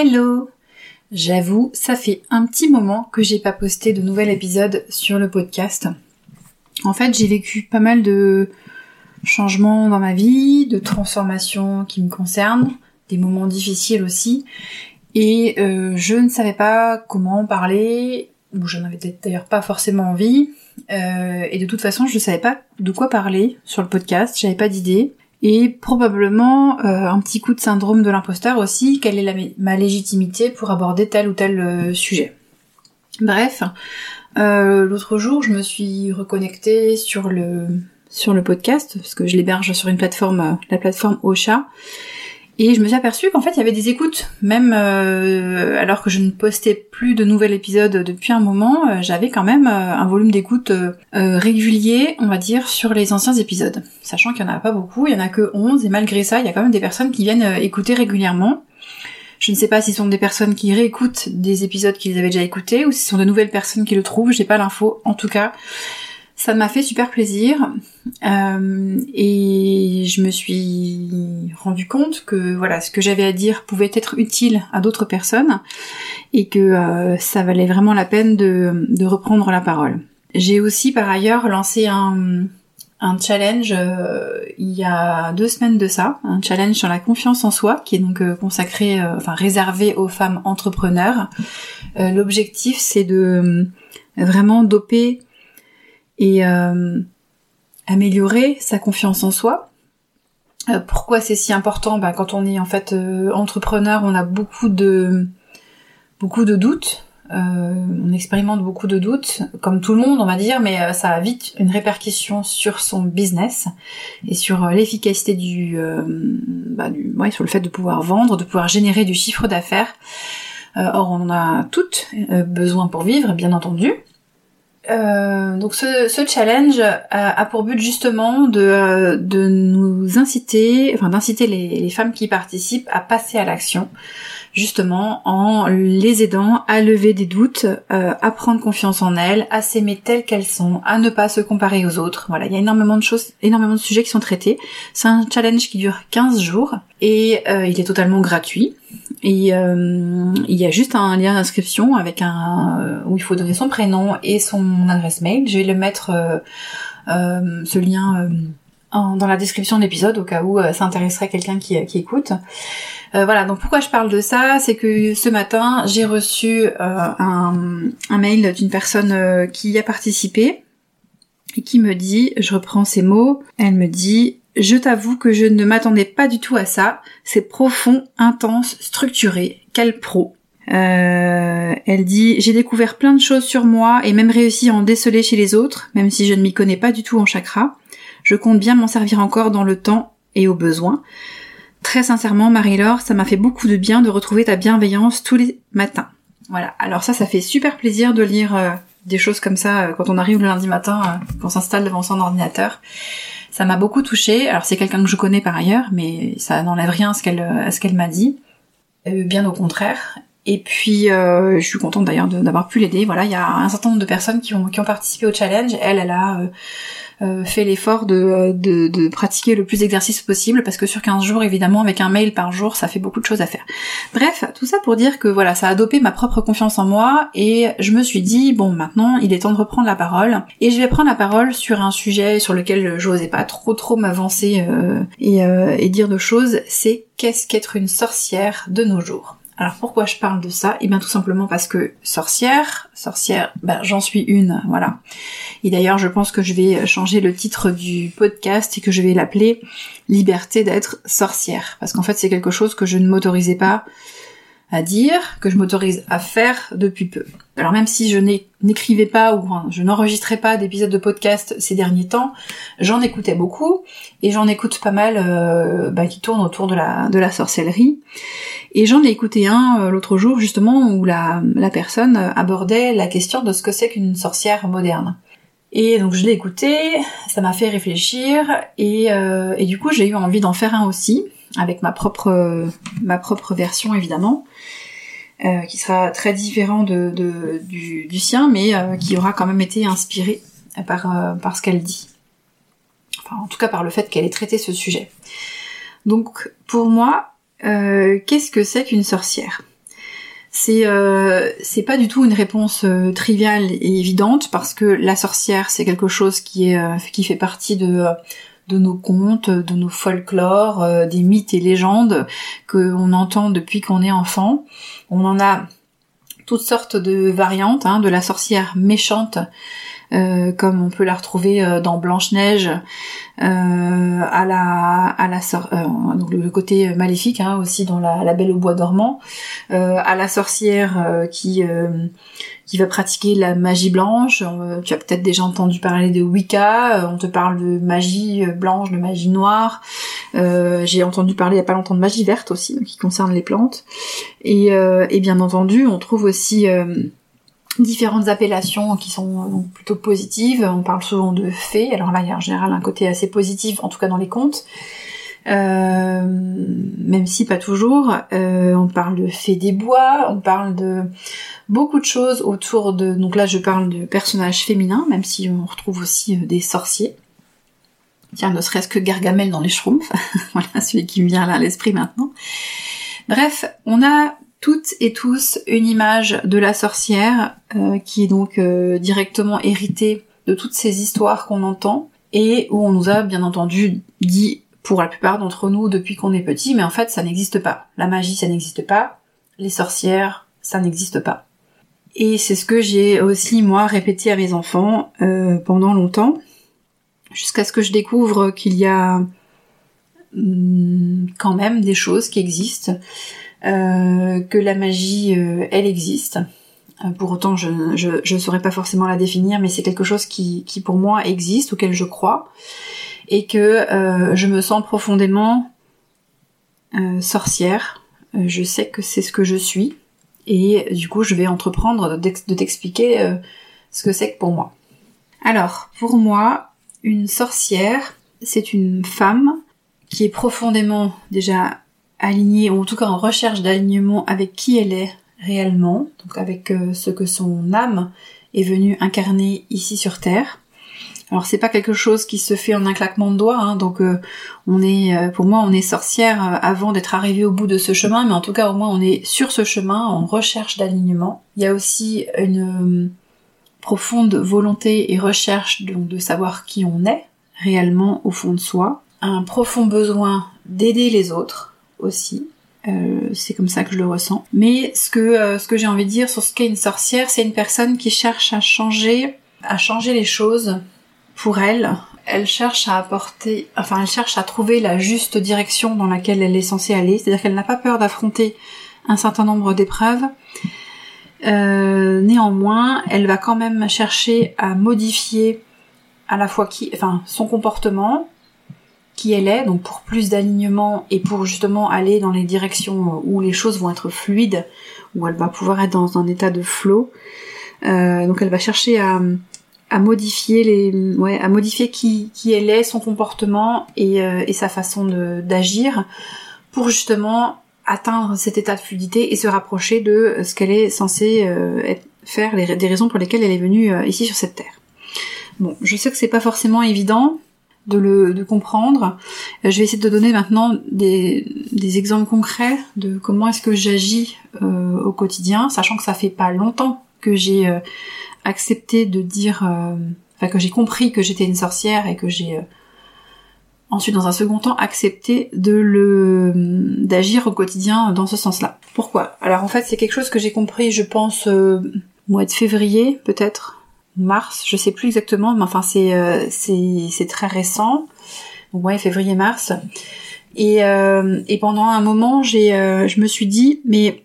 Hello. J'avoue, ça fait un petit moment que j'ai pas posté de nouvel épisode sur le podcast. En fait, j'ai vécu pas mal de changements dans ma vie, de transformations qui me concernent, des moments difficiles aussi, et euh, je ne savais pas comment parler, ou je n'avais d'ailleurs pas forcément envie, euh, et de toute façon, je ne savais pas de quoi parler sur le podcast, j'avais pas d'idée et probablement euh, un petit coup de syndrome de l'imposteur aussi, quelle est ma légitimité pour aborder tel ou tel euh, sujet. Bref, euh, l'autre jour, je me suis reconnectée sur le sur le podcast parce que je l'héberge sur une plateforme, la plateforme Ocha, et je me suis aperçue qu'en fait il y avait des écoutes, même euh, alors que je ne postais plus de nouvel épisode depuis un moment, euh, j'avais quand même euh, un volume d'écoute régulier, on va dire, sur les anciens épisodes. Sachant qu'il y en a pas beaucoup, il y en a que 11, et malgré ça, il y a quand même des personnes qui viennent écouter régulièrement. Je ne sais pas si ce sont des personnes qui réécoutent des épisodes qu'ils avaient déjà écoutés, ou si ce sont de nouvelles personnes qui le trouvent, j'ai pas l'info. En tout cas, ça m'a fait super plaisir euh, et je me suis rendu compte que voilà ce que j'avais à dire pouvait être utile à d'autres personnes et que euh, ça valait vraiment la peine de, reprendre la parole. J'ai aussi par ailleurs lancé un, un challenge euh, il y a deux semaines de ça, un challenge sur la confiance en soi qui est donc consacré, enfin réservé aux femmes entrepreneurs. L'objectif c'est de vraiment doper et euh, améliorer sa confiance en soi. Euh, pourquoi c'est si important? Ben, Quand on est en fait euh, entrepreneur, on a beaucoup de beaucoup de doutes. on expérimente beaucoup de doutes, comme tout le monde, on va dire, mais ça a vite une répercussion sur son business et sur l'efficacité du, bah, du ouais, sur le fait de pouvoir vendre, de pouvoir générer du chiffre d'affaires. or, on en a toutes besoin pour vivre, bien entendu. Euh, donc ce, challenge a, pour but justement de, de nous inciter, enfin d'inciter les, femmes qui participent à passer à l'action, justement en les aidant à lever des doutes, euh, à prendre confiance en elles, à s'aimer telles qu'elles sont, à ne pas se comparer aux autres. Voilà, il y a énormément de choses, énormément de sujets qui sont traités. C'est un challenge qui dure 15 jours et euh, il est totalement gratuit. Et euh, il y a juste un lien d'inscription avec un euh, où il faut donner son prénom et son adresse mail. Je vais le mettre euh, ce lien dans la description de l'épisode au cas où ça intéresserait quelqu'un qui, écoute. voilà, donc pourquoi je parle de ça, c'est que ce matin j'ai reçu un, un, mail d'une personne qui y a participé et qui me dit, je reprends ces mots, elle me dit je t'avoue que je ne m'attendais pas du tout à ça. C'est profond, intense, structuré. Quel pro. Euh, elle dit j'ai découvert plein de choses sur moi et même réussi à en déceler chez les autres, même si je ne m'y connais pas du tout en chakra. Je compte bien m'en servir encore dans le temps et au besoin. Très sincèrement, Marie-Laure, ça m'a fait beaucoup de bien de retrouver ta bienveillance tous les matins. Voilà. Alors ça, ça fait super plaisir de lire euh, des choses comme ça euh, quand on arrive le lundi matin, qu'on s'installe devant son ordinateur. Ça m'a beaucoup touchée. Alors c'est quelqu'un que je connais par ailleurs, mais ça n'enlève rien à ce qu'elle à ce qu'elle m'a dit. Euh, bien au contraire. Et puis euh, je suis contente d'ailleurs d'avoir pu l'aider. Voilà, il y a un certain nombre de personnes qui ont, qui ont participé au challenge. Elle, elle a euh, euh, fait l'effort de, de, pratiquer le plus d'exercices possible parce que sur 15 jours évidemment avec un mail par jour ça fait beaucoup de choses à faire. Bref, tout ça pour dire que voilà, ça a dopé ma propre confiance en moi et je me suis dit bon maintenant il est temps de reprendre la parole et je vais prendre la parole sur un sujet sur lequel je n'osais pas trop trop m'avancer euh, euh, et dire de choses, c'est qu'est-ce qu'être une sorcière de nos jours. Alors pourquoi je parle de ça? Eh bien tout simplement parce que sorcière, sorcière, ben, j'en suis une, voilà. Et d'ailleurs je pense que je vais changer le titre du podcast et que je vais l'appeler Liberté d'être sorcière. Parce qu'en fait c'est quelque chose que je ne m'autorisais pas à dire, que je m'autorise à faire depuis peu. Alors même si je n'écrivais pas ou je n'enregistrais pas d'épisodes de podcast ces derniers temps, j'en écoutais beaucoup et j'en écoute pas mal euh, bah, qui tournent autour de la, sorcellerie. Et j'en ai écouté un euh, l'autre jour justement où la, personne abordait la question de ce que c'est qu'une sorcière moderne. Et donc je l'ai écouté, ça m'a fait réfléchir euh, et du coup j'ai eu envie d'en faire un aussi avec ma propre ma propre version évidemment. Euh, qui sera très différent du, sien, mais euh, qui aura quand même été inspiré par, euh, par ce qu'elle dit. Enfin, en tout cas par le fait qu'elle ait traité ce sujet. Donc, pour moi, qu'est-ce que c'est qu'une sorcière? C'est euh, pas du tout une réponse triviale et évidente parce que la sorcière c'est quelque chose qui est qui fait partie de de nos contes, de nos folklores, des mythes et légendes que on entend depuis qu'on est enfant. On en a toutes sortes de variantes, hein, de la sorcière méchante euh, comme on peut la retrouver euh, dans Blanche Neige, euh, à la à la donc le côté maléfique hein, aussi dans la, Belle au bois dormant, à la sorcière qui qui va pratiquer la magie blanche. tu as peut-être déjà entendu parler de Wicca. on te parle de magie blanche, de magie noire. J'ai entendu parler il y a pas longtemps de magie verte aussi, qui concerne les plantes. Et, bien entendu, on trouve aussi différentes appellations qui sont euh, plutôt positives. On parle souvent de fées. Alors là, il y a en général un côté assez positif, en tout cas dans les contes. Euh, même si pas toujours. Euh, on parle de fées des bois, on parle de beaucoup de choses autour de... Donc là, je parle de personnages féminins, même si on retrouve aussi des sorciers. Tiens, ne serait-ce que Gargamel dans les Schtroumpfs. voilà, celui qui me vient là à l'esprit maintenant. Bref, on a toutes et tous une image de la sorcière euh, qui est donc euh, directement héritée de toutes ces histoires qu'on entend et où on nous a bien entendu dit pour la plupart d'entre nous depuis qu'on est petit, mais en fait ça n'existe pas. La magie ça n'existe pas, les sorcières ça n'existe pas. Et c'est ce que j'ai aussi moi répété à mes enfants euh, pendant longtemps, jusqu'à ce que je découvre qu'il y a hum, quand même des choses qui existent euh, que la magie, euh, elle existe. Euh, pour autant, je ne saurais pas forcément la définir, mais c'est quelque chose qui, qui pour moi existe, auquel je crois, et que je me sens profondément sorcière. je sais que c'est ce que je suis, et du coup, je vais entreprendre de t'expliquer ce que c'est que pour moi. Alors, pour moi, une sorcière, c'est une femme qui est profondément déjà alignée, ou en tout cas en recherche d'alignement avec qui elle est réellement, donc avec euh, ce que son âme est venue incarner ici sur Terre. Alors c'est pas quelque chose qui se fait en un claquement de doigts, hein, donc euh, on est, euh, pour moi, on est sorcière avant d'être arrivé au bout de ce chemin, mais en tout cas au moins on est sur ce chemin en recherche d'alignement. Il y a aussi une profonde volonté et recherche de savoir qui on est réellement au fond de soi, un profond besoin d'aider les autres, aussi. Euh, c'est comme ça que je le ressens. Mais ce que euh, que j'ai envie de dire sur ce qu'est une sorcière, c'est une personne qui cherche à changer, à changer les choses pour elle. Elle cherche à apporter, enfin elle cherche à trouver la juste direction dans laquelle elle est censée aller. C'est-à-dire qu'elle n'a pas peur d'affronter un certain nombre d'épreuves. Euh, néanmoins, elle va quand même chercher à modifier à la fois qui, enfin son comportement, qui elle est, donc pour plus d'alignement et pour justement aller dans les directions où les choses vont être fluides, où elle va pouvoir être dans un état de flow. Euh, donc elle va chercher à, modifier les, ouais, à modifier qui, elle est, son comportement et, euh, sa façon d'agir pour justement atteindre cet état de fluidité et se rapprocher de ce qu'elle est censée euh, faire, des raisons pour lesquelles elle est venue ici sur cette terre. Bon, je sais que c'est pas forcément évident, de le de comprendre. Euh, je vais essayer de donner maintenant des, des exemples concrets de comment est-ce que j'agis euh, au quotidien, sachant que ça fait pas longtemps que j'ai euh, accepté de dire, enfin que j'ai compris que j'étais une sorcière et que j'ai ensuite dans un second temps accepté de le d'agir au quotidien dans ce sens-là. Pourquoi? Alors en fait c'est quelque chose que j'ai compris, je pense mois de février peut-être mars, je sais plus exactement, mais enfin c'est euh, c'est très récent. Donc ouais, février-mars. Et, euh, et pendant un moment, j'ai euh, je me suis dit mais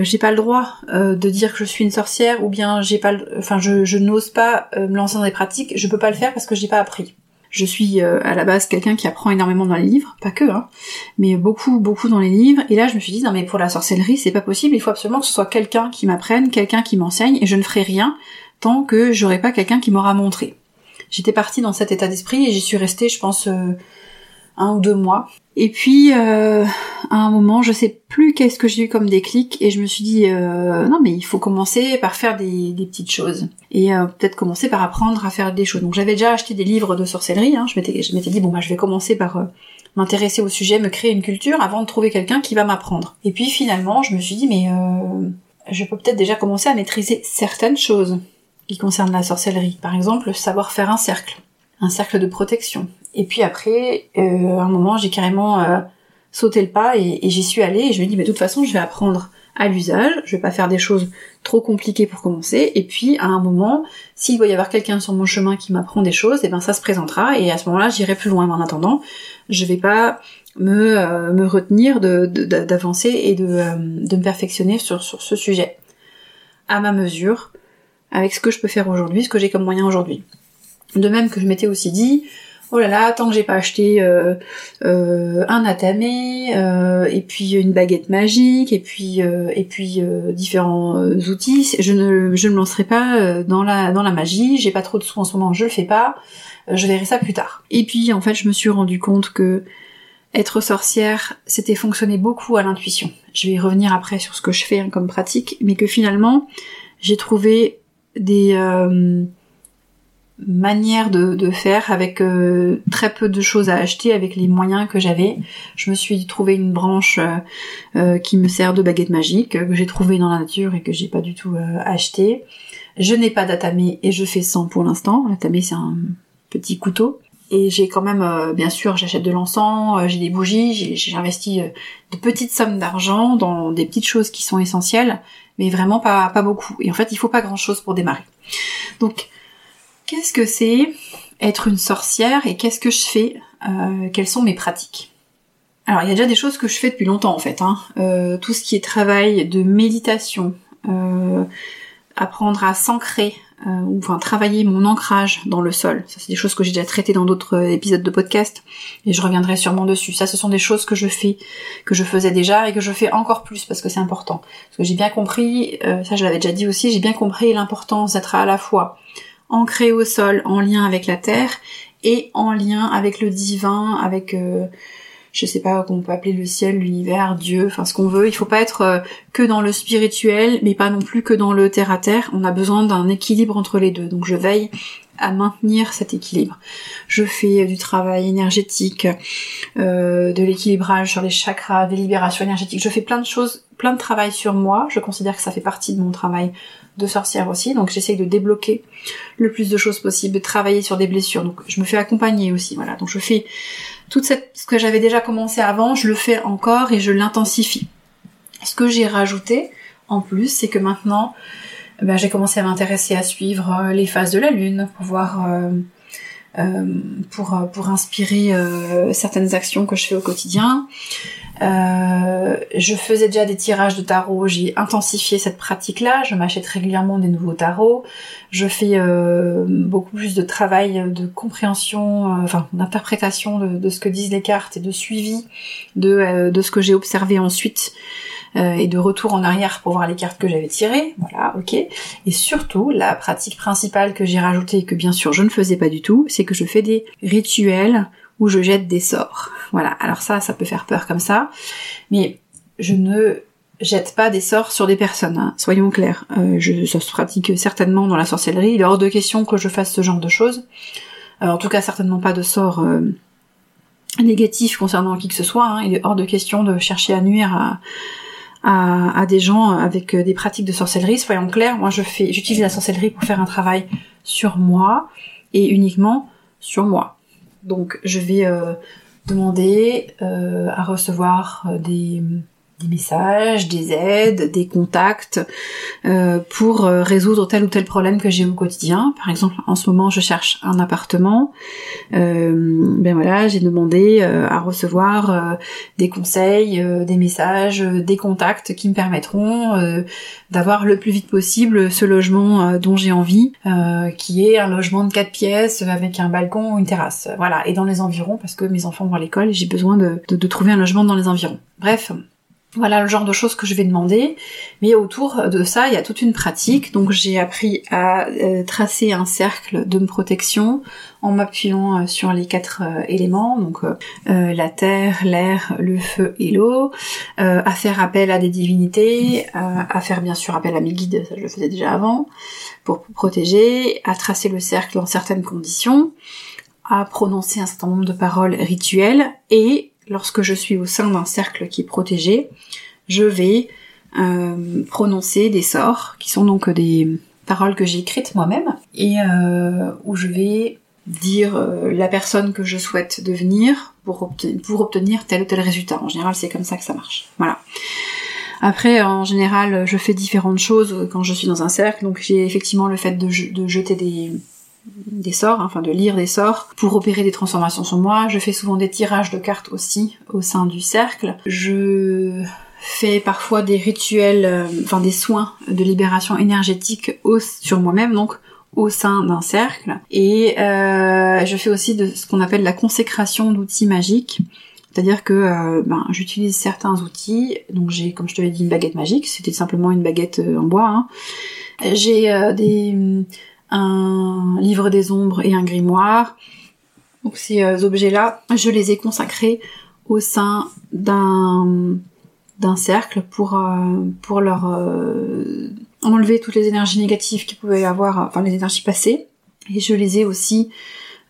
j'ai pas le droit de dire que je suis une sorcière ou bien j'ai pas enfin je, je n'ose pas me lancer dans des pratiques, je peux pas le faire parce que j'ai pas appris. Je suis à la base quelqu'un qui apprend énormément dans les livres, pas que, hein, mais beaucoup, beaucoup dans les livres. Et là, je me suis dit, non mais pour la sorcellerie, c'est pas possible, il faut absolument que ce soit quelqu'un qui m'apprenne, quelqu'un qui m'enseigne, et je ne ferai rien tant que j'aurai pas quelqu'un qui m'aura montré. J'étais partie dans cet état d'esprit et j'y suis restée, je pense, euh, un ou deux mois. Et puis, euh, à un moment, je sais plus qu'est-ce que j'ai eu comme déclic, et je me suis dit, euh, non mais il faut commencer par faire des, petites choses. Et peut-être commencer par apprendre à faire des choses. Donc j'avais déjà acheté des livres de sorcellerie, hein. je m'étais je m'étais dit, bon bah je vais commencer par m'intéresser au sujet, me créer une culture, avant de trouver quelqu'un qui va m'apprendre. Et puis finalement, je me suis dit, mais je peux peut-être déjà commencer à maîtriser certaines choses qui concernent la sorcellerie. Par exemple, savoir faire un cercle, un cercle de protection. Et puis après, euh, à un moment, j'ai carrément euh, sauté le pas et, j'y suis allée et je me dis, mais de toute façon, je vais apprendre à l'usage, je vais pas faire des choses trop compliquées pour commencer, et puis à un moment, s'il doit y avoir quelqu'un sur mon chemin qui m'apprend des choses, et eh ben ça se présentera, et à ce moment-là, j'irai plus loin. Mais en attendant, je vais pas me, euh, me retenir d'avancer et de, euh, de me perfectionner sur, sur ce sujet. À ma mesure, avec ce que je peux faire aujourd'hui, ce que j'ai comme moyen aujourd'hui. De même que je m'étais aussi dit, oh là là, tant que j'ai pas acheté euh, euh, un atamé, euh, et puis une baguette magique, et puis et puis différents outils, je ne je me lancerai pas dans la dans la magie. J'ai pas trop de sous en ce moment, je le fais pas. Je verrai ça plus tard. Et puis en fait, je me suis rendu compte que être sorcière, c'était fonctionner beaucoup à l'intuition. Je vais y revenir après sur ce que je fais hein, comme pratique, mais que finalement, j'ai trouvé des manière de, faire avec euh, très peu de choses à acheter avec les moyens que j'avais. Je me suis trouvé une branche euh, euh, qui me sert de baguette magique que j'ai trouvé dans la nature et que j'ai pas du tout acheté. Je n'ai pas d'atamé et je fais sans pour l'instant. L'atamé c'est un petit couteau. Et j'ai quand même, bien sûr, j'achète de l'encens, j'ai des bougies, j'ai investi de petites sommes d'argent dans des petites choses qui sont essentielles, mais vraiment pas, beaucoup. Et en fait, il faut pas grand chose pour démarrer. Donc, Qu'est-ce que c'est être une sorcière et qu'est-ce que je fais euh, Quelles sont mes pratiques? Alors il y a déjà des choses que je fais depuis longtemps en fait. Hein. Euh, tout ce qui est travail de méditation, euh, apprendre à s'ancrer, ou enfin travailler mon ancrage dans le sol. Ça c'est des choses que j'ai déjà traitées dans d'autres épisodes de podcast et je reviendrai sûrement dessus. Ça ce sont des choses que je fais, que je faisais déjà et que je fais encore plus parce que c'est important. Parce que j'ai bien compris, ça je l'avais déjà dit aussi, j'ai bien compris l'importance d'être à la fois ancré au sol, en lien avec la terre, et en lien avec le divin, avec euh, je sais pas qu'on peut appeler le ciel, l'univers, Dieu, enfin ce qu'on veut. Il faut pas être euh, que dans le spirituel, mais pas non plus que dans le terre à terre. On a besoin d'un équilibre entre les deux. Donc je veille à maintenir cet équilibre. Je fais du travail énergétique, euh, de l'équilibrage sur les chakras, des libérations énergétiques. Je fais plein de choses, plein de travail sur moi. Je considère que ça fait partie de mon travail de sorcière aussi, donc j'essaye de débloquer le plus de choses possible, de travailler sur des blessures. Donc je me fais accompagner aussi, voilà. Donc je fais tout ce que j'avais déjà commencé avant, je le fais encore et je l'intensifie. Ce que j'ai rajouté en plus, c'est que maintenant, ben, j'ai commencé à m'intéresser à suivre euh, les phases de la lune pour voir euh, euh, pour pour inspirer certaines actions que je fais au quotidien. Euh, je faisais déjà des tirages de tarot, j'ai intensifié cette pratique-là, je m'achète régulièrement des nouveaux tarots, je fais euh, beaucoup plus de travail de compréhension, euh, enfin d'interprétation de, ce que disent les cartes et de suivi de, de ce que j'ai observé ensuite et de retour en arrière pour voir les cartes que j'avais tirées, voilà, ok. Et surtout, la pratique principale que j'ai rajoutée et que bien sûr je ne faisais pas du tout, c'est que je fais des rituels où je jette des sorts. Voilà, alors ça, ça peut faire peur comme ça, mais je ne jette pas des sorts sur des personnes, hein. soyons clairs. Euh, je, ça se pratique certainement dans la sorcellerie, il est hors de question que je fasse ce genre de choses. Euh, en tout cas, certainement pas de sorts euh, négatifs concernant qui que ce soit, hein. il est hors de question de chercher à nuire à, à, à, des gens avec des pratiques de sorcellerie, soyons clairs, moi je fais, j'utilise la sorcellerie pour faire un travail sur moi, et uniquement sur moi. Donc je vais euh, demander euh, à recevoir euh, des des messages, des aides, des contacts euh, pour euh, résoudre tel ou tel problème que j'ai au quotidien. Par exemple, en ce moment, je cherche un appartement. Euh, ben voilà, j'ai demandé euh, à recevoir des conseils, des messages, des contacts qui me permettront d'avoir le plus vite possible ce logement dont j'ai envie, qui est un logement de quatre pièces avec un balcon ou une terrasse. Voilà, et dans les environs parce que mes enfants vont à l'école et j'ai besoin de, trouver un logement dans les environs. Bref, voilà le genre de choses que je vais demander. Mais autour de ça, il y a toute une pratique. Donc j'ai appris à euh, tracer un cercle de protection en m'appuyant euh, sur les quatre euh, éléments, donc la terre, l'air, le feu et l'eau, à faire appel à des divinités, à faire bien sûr appel à mes guides, ça je le faisais déjà avant, pour protéger, à tracer le cercle dans certaines conditions, à prononcer un certain nombre de paroles rituelles. Et lorsque je suis au sein d'un cercle qui est protégé, je vais euh, prononcer des sorts, qui sont donc des paroles que j'ai écrites moi-même, et euh, où je vais dire euh, la personne que je souhaite devenir pour, obtenir tel ou tel résultat. En général, c'est comme ça que ça marche. Voilà. Après, en général, je fais différentes choses quand je suis dans un cercle. Donc, j'ai effectivement le fait de jeter des, des sorts, enfin de lire des sorts pour opérer des transformations sur moi. Je fais souvent des tirages de cartes aussi au sein du cercle. Je fais parfois des rituels, euh, enfin des soins de libération énergétique sur moi-même, donc au sein d'un cercle. Et euh, je fais aussi de ce qu'on appelle la consécration d'outils magiques. C'est-à-dire que euh, ben, j'utilise certains outils. Donc j'ai, comme je te l'ai dit, une baguette magique. C'était simplement une baguette en bois. Hein. J'ai des un livre des ombres et un grimoire. Donc ces euh, objets-là, je les ai consacrés au sein d'un d'un cercle pour euh, pour leur euh, enlever toutes les énergies négatives qu'ils pouvaient avoir, enfin les énergies passées. Et je les ai aussi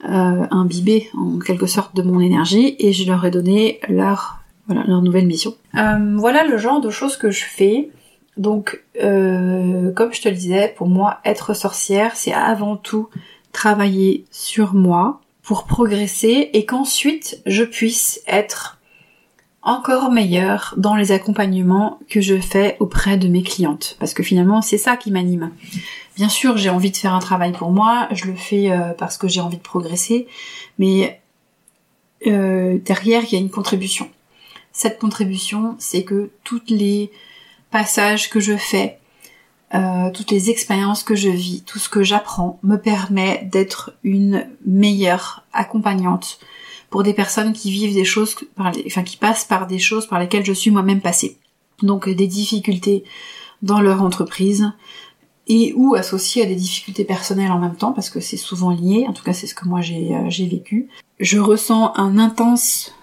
imbibés en quelque sorte de mon énergie et je leur ai donné leur voilà leur nouvelle mission. voilà le genre de choses que je fais. Donc, euh, comme je te le disais, pour moi, être sorcière, c'est avant tout travailler sur moi pour progresser et qu'ensuite je puisse être encore meilleure dans les accompagnements que je fais auprès de mes clientes. Parce que finalement, c'est ça qui m'anime. Bien sûr, j'ai envie de faire un travail pour moi, je le fais euh, parce que j'ai envie de progresser, mais euh, derrière, il y a une contribution. Cette contribution, c'est que toutes les passages que je fais, euh, toutes les expériences que je vis, tout ce que j'apprends me permet d'être une meilleure accompagnante pour des personnes qui vivent des choses, enfin qui passent par des choses par lesquelles je suis moi-même passée. Donc des difficultés dans leur entreprise et ou associées à des difficultés personnelles en même temps parce que c'est souvent lié. En tout cas, c'est ce que moi j'ai euh, vécu. Je ressens un intense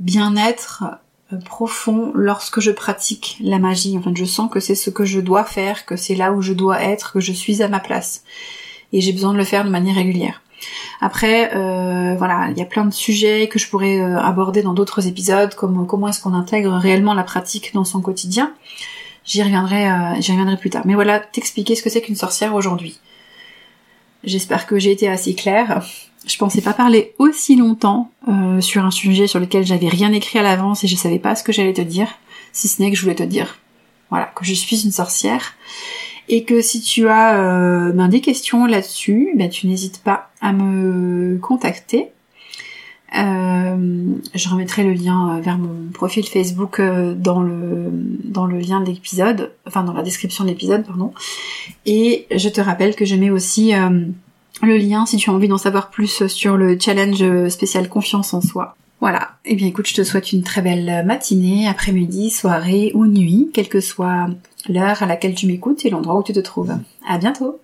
bien-être euh, profond lorsque je pratique la magie. Enfin, je sens que c'est ce que je dois faire, que c'est là où je dois être, que je suis à ma place. Et j'ai besoin de le faire de manière régulière. Après, euh, voilà, il y a plein de sujets que je pourrais euh, aborder dans d'autres épisodes, comme comment est-ce qu'on intègre réellement la pratique dans son quotidien. J'y reviendrai, j'y reviendrai plus tard. Mais voilà, t'expliquer ce que c'est qu'une sorcière aujourd'hui. J'espère que j'ai été assez claire. Je pensais pas parler aussi longtemps euh, sur un sujet sur lequel j'avais rien écrit à l'avance et je savais pas ce que j'allais te dire, si ce n'est que je voulais te dire, voilà, que je suis une sorcière et que si tu as euh, ben, des questions là-dessus, ben, tu n'hésites pas à me contacter. Euh, je remettrai le lien vers mon profil Facebook dans le dans le lien de l'épisode, enfin dans la description de l'épisode, pardon. Et je te rappelle que je mets aussi le lien si tu as envie d'en savoir plus sur le challenge spécial confiance en soi. Voilà. Eh bien écoute, je te souhaite une très belle matinée, après-midi, soirée ou nuit, quelle que soit l'heure à laquelle tu m'écoutes et l'endroit où tu te trouves. À bientôt!